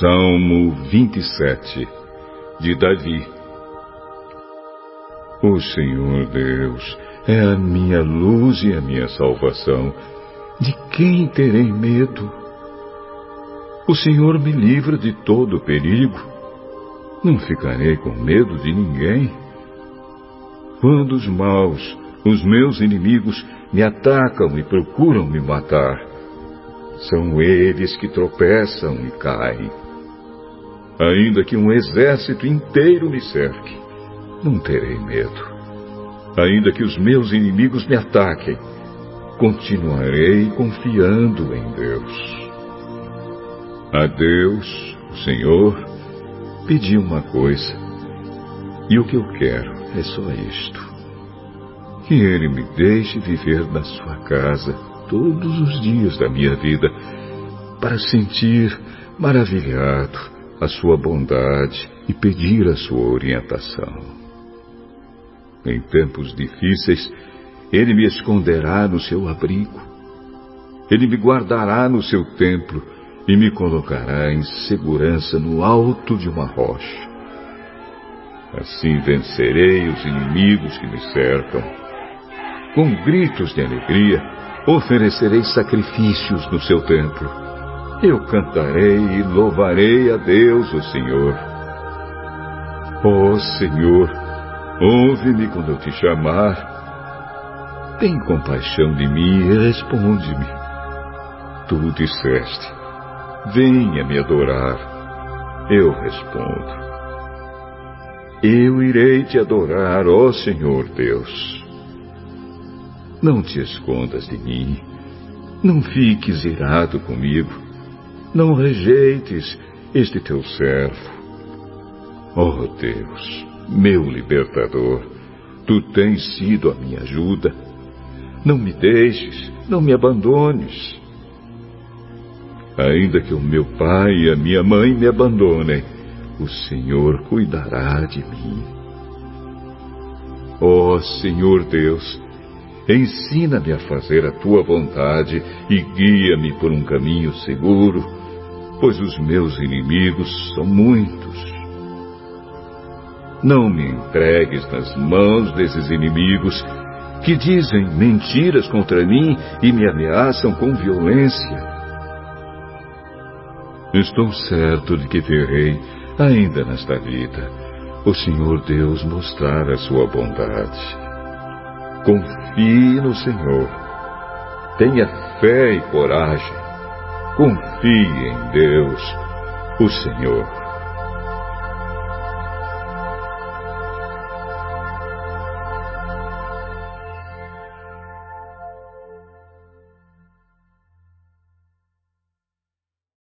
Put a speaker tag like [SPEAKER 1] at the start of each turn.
[SPEAKER 1] Salmo 27 de Davi O Senhor Deus é a minha luz e a minha salvação. De quem terei medo? O Senhor me livra de todo perigo. Não ficarei com medo de ninguém. Quando os maus, os meus inimigos, me atacam e procuram me matar, são eles que tropeçam e caem. Ainda que um exército inteiro me cerque, não terei medo. Ainda que os meus inimigos me ataquem, continuarei confiando em Deus. A Deus, o Senhor, pedi uma coisa, e o que eu quero é só isto: que Ele me deixe viver na Sua casa todos os dias da minha vida, para sentir maravilhado a sua bondade e pedir a sua orientação. Em tempos difíceis, ele me esconderá no seu abrigo. Ele me guardará no seu templo e me colocará em segurança no alto de uma rocha. Assim vencerei os inimigos que me cercam. Com gritos de alegria, oferecerei sacrifícios no seu templo eu cantarei e louvarei a Deus, o Senhor. Ó oh, Senhor, ouve-me quando eu te chamar. Tem compaixão de mim e responde-me. Tu disseste, venha me adorar. Eu respondo. Eu irei te adorar, ó Senhor Deus. Não te escondas de mim. Não fiques irado comigo não rejeites este teu servo. Oh Deus, meu libertador, tu tens sido a minha ajuda. Não me deixes, não me abandones. Ainda que o meu pai e a minha mãe me abandonem, o Senhor cuidará de mim. Ó oh, Senhor Deus, ensina-me a fazer a tua vontade e guia-me por um caminho seguro pois os meus inimigos são muitos. Não me entregues nas mãos desses inimigos que dizem mentiras contra mim e me ameaçam com violência. Estou certo de que verei, ainda nesta vida, o Senhor Deus mostrar a sua bondade. Confie no Senhor. Tenha fé e coragem confie em Deus, o Senhor.